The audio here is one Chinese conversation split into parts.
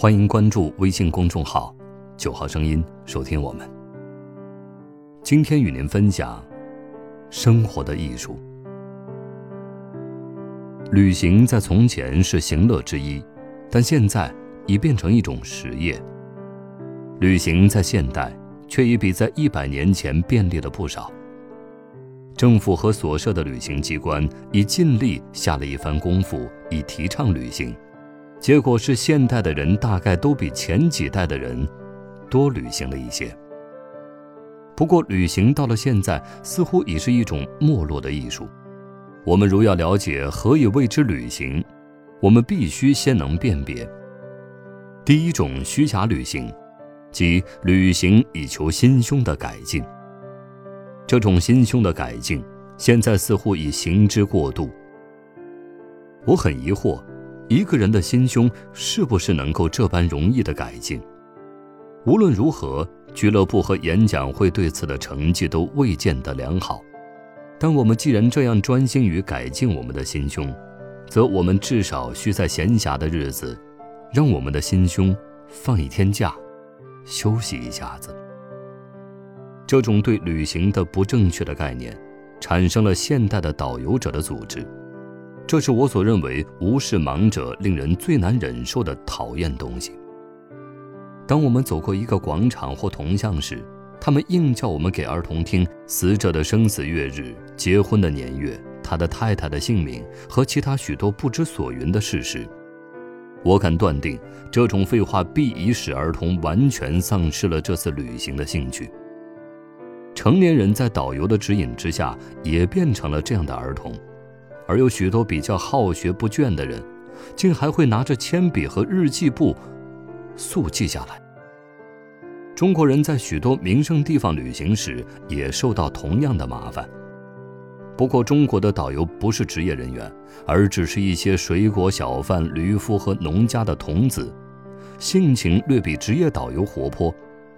欢迎关注微信公众号“九号声音”，收听我们。今天与您分享生活的艺术。旅行在从前是行乐之一，但现在已变成一种实业。旅行在现代却已比在一百年前便利了不少。政府和所设的旅行机关已尽力下了一番功夫，以提倡旅行。结果是，现代的人大概都比前几代的人多旅行了一些。不过，旅行到了现在，似乎已是一种没落的艺术。我们如要了解何以谓之旅行，我们必须先能辨别。第一种虚假旅行，即旅行以求心胸的改进。这种心胸的改进，现在似乎已行之过度。我很疑惑。一个人的心胸是不是能够这般容易的改进？无论如何，俱乐部和演讲会对此的成绩都未见得良好。但我们既然这样专心于改进我们的心胸，则我们至少需在闲暇的日子，让我们的心胸放一天假，休息一下子。这种对旅行的不正确的概念，产生了现代的导游者的组织。这是我所认为无视盲者令人最难忍受的讨厌东西。当我们走过一个广场或铜像时，他们硬叫我们给儿童听死者的生死月日、结婚的年月、他的太太的姓名和其他许多不知所云的事实。我敢断定，这种废话必已使儿童完全丧失了这次旅行的兴趣。成年人在导游的指引之下，也变成了这样的儿童。而有许多比较好学不倦的人，竟还会拿着铅笔和日记簿速记下来。中国人在许多名胜地方旅行时也受到同样的麻烦。不过，中国的导游不是职业人员，而只是一些水果小贩、驴夫和农家的童子，性情略比职业导游活泼，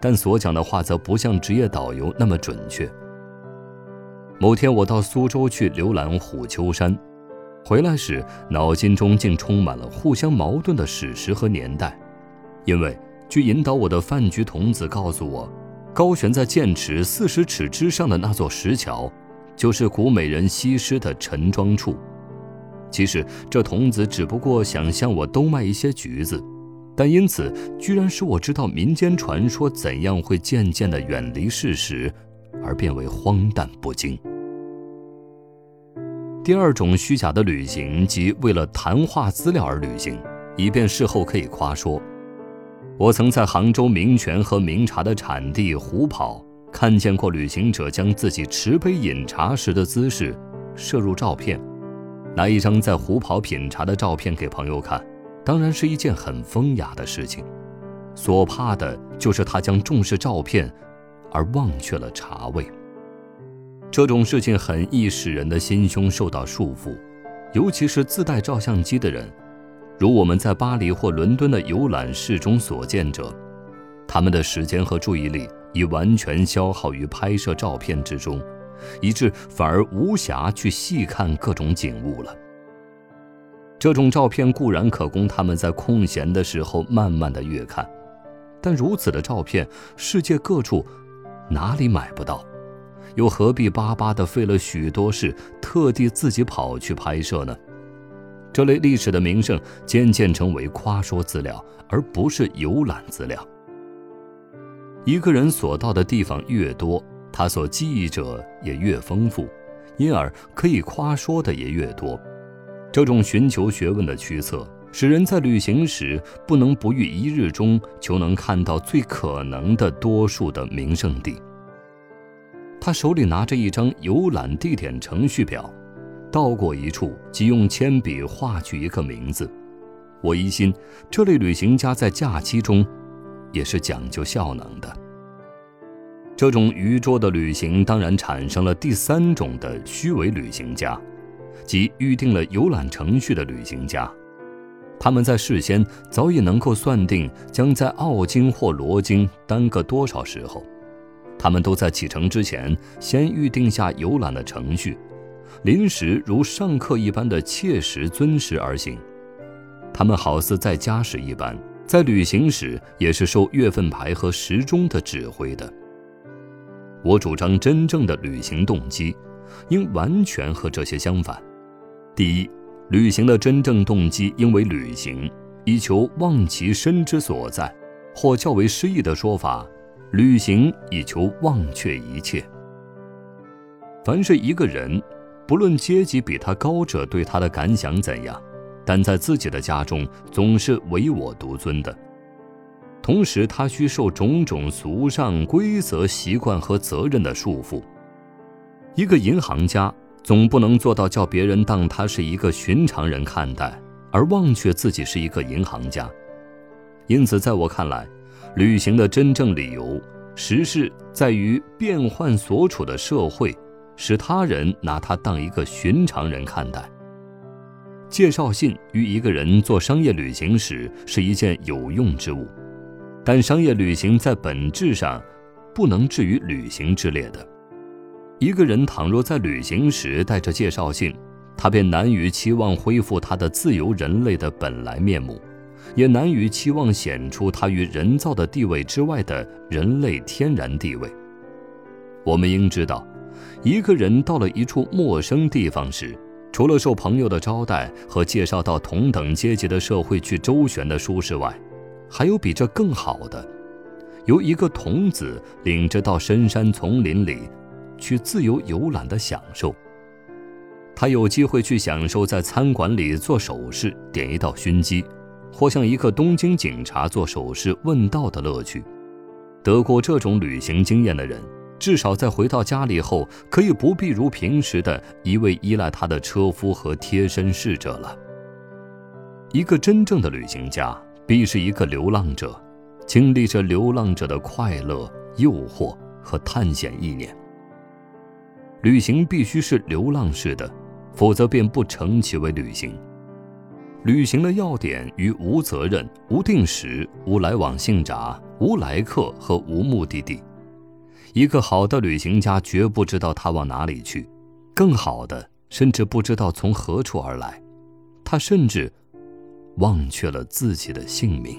但所讲的话则不像职业导游那么准确。某天，我到苏州去浏览虎丘山，回来时脑筋中竟充满了互相矛盾的史实和年代。因为据引导我的饭局童子告诉我，高悬在剑池四十尺之上的那座石桥，就是古美人西施的陈庄处。其实这童子只不过想向我兜卖一些橘子，但因此居然使我知道民间传说怎样会渐渐地远离事实。而变为荒诞不经。第二种虚假的旅行，即为了谈话资料而旅行，以便事后可以夸说。我曾在杭州名泉和名茶的产地虎跑，看见过旅行者将自己持杯饮茶时的姿势摄入照片，拿一张在虎跑品茶的照片给朋友看，当然是一件很风雅的事情。所怕的就是他将重视照片。而忘却了茶味。这种事情很易使人的心胸受到束缚，尤其是自带照相机的人，如我们在巴黎或伦敦的游览室中所见者，他们的时间和注意力已完全消耗于拍摄照片之中，以致反而无暇去细看各种景物了。这种照片固然可供他们在空闲的时候慢慢的阅看，但如此的照片，世界各处。哪里买不到？又何必巴巴的费了许多事，特地自己跑去拍摄呢？这类历史的名胜渐渐成为夸说资料，而不是游览资料。一个人所到的地方越多，他所记忆者也越丰富，因而可以夸说的也越多。这种寻求学问的驱策。使人在旅行时不能不于一日中就能看到最可能的多数的名胜地。他手里拿着一张游览地点程序表，到过一处即用铅笔画去一个名字。我疑心这类旅行家在假期中也是讲究效能的。这种愚拙的旅行当然产生了第三种的虚伪旅行家，即预定了游览程序的旅行家。他们在事先早已能够算定将在奥京或罗京耽搁多少时候，他们都在启程之前先预定下游览的程序，临时如上课一般的切实遵时而行。他们好似在家时一般，在旅行时也是受月份牌和时钟的指挥的。我主张真正的旅行动机，应完全和这些相反。第一，旅行的真正动机应为旅行，以求忘其身之所在，或较为诗意的说法，旅行以求忘却一切。凡是一个人，不论阶级比他高者对他的感想怎样，但在自己的家中总是唯我独尊的。同时，他需受种种俗上规则、习惯和责任的束缚。一个银行家总不能做到叫别人当他是一个寻常人看待，而忘却自己是一个银行家。因此，在我看来，旅行的真正理由，实是在于变换所处的社会，使他人拿他当一个寻常人看待。介绍信与一个人做商业旅行时是一件有用之物。但商业旅行在本质上，不能置于旅行之列的。一个人倘若在旅行时带着介绍信，他便难于期望恢复他的自由人类的本来面目，也难于期望显出他于人造的地位之外的人类天然地位。我们应知道，一个人到了一处陌生地方时，除了受朋友的招待和介绍到同等阶级的社会去周旋的舒适外，还有比这更好的，由一个童子领着到深山丛林里，去自由游览的享受。他有机会去享受在餐馆里做手势、点一道熏鸡，或向一个东京警察做手势问道的乐趣。得过这种旅行经验的人，至少在回到家里后，可以不必如平时的一味依赖他的车夫和贴身侍者了。一个真正的旅行家。必是一个流浪者，经历着流浪者的快乐、诱惑和探险意念。旅行必须是流浪式的，否则便不成其为旅行。旅行的要点于无责任、无定时、无来往性闸、无来客和无目的地。一个好的旅行家绝不知道他往哪里去，更好的甚至不知道从何处而来，他甚至。忘却了自己的姓名。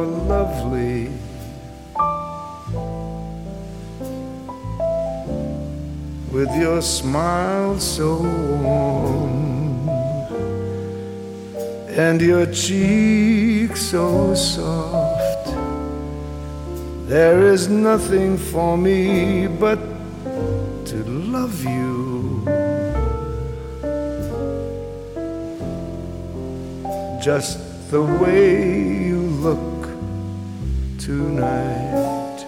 you're lovely with your smile so warm and your cheek so soft. There is nothing for me but to love you. Just the way you look tonight.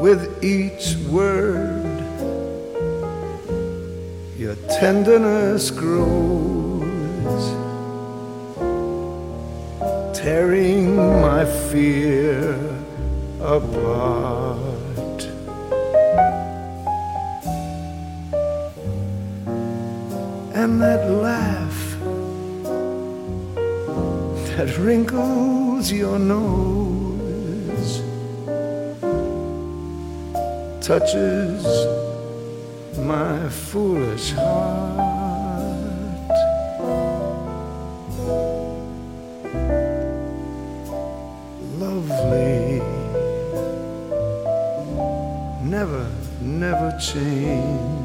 with each word. Your tenderness grows, tearing my fear apart. And that laugh that wrinkles your nose touches my foolish heart. Lovely, never, never change.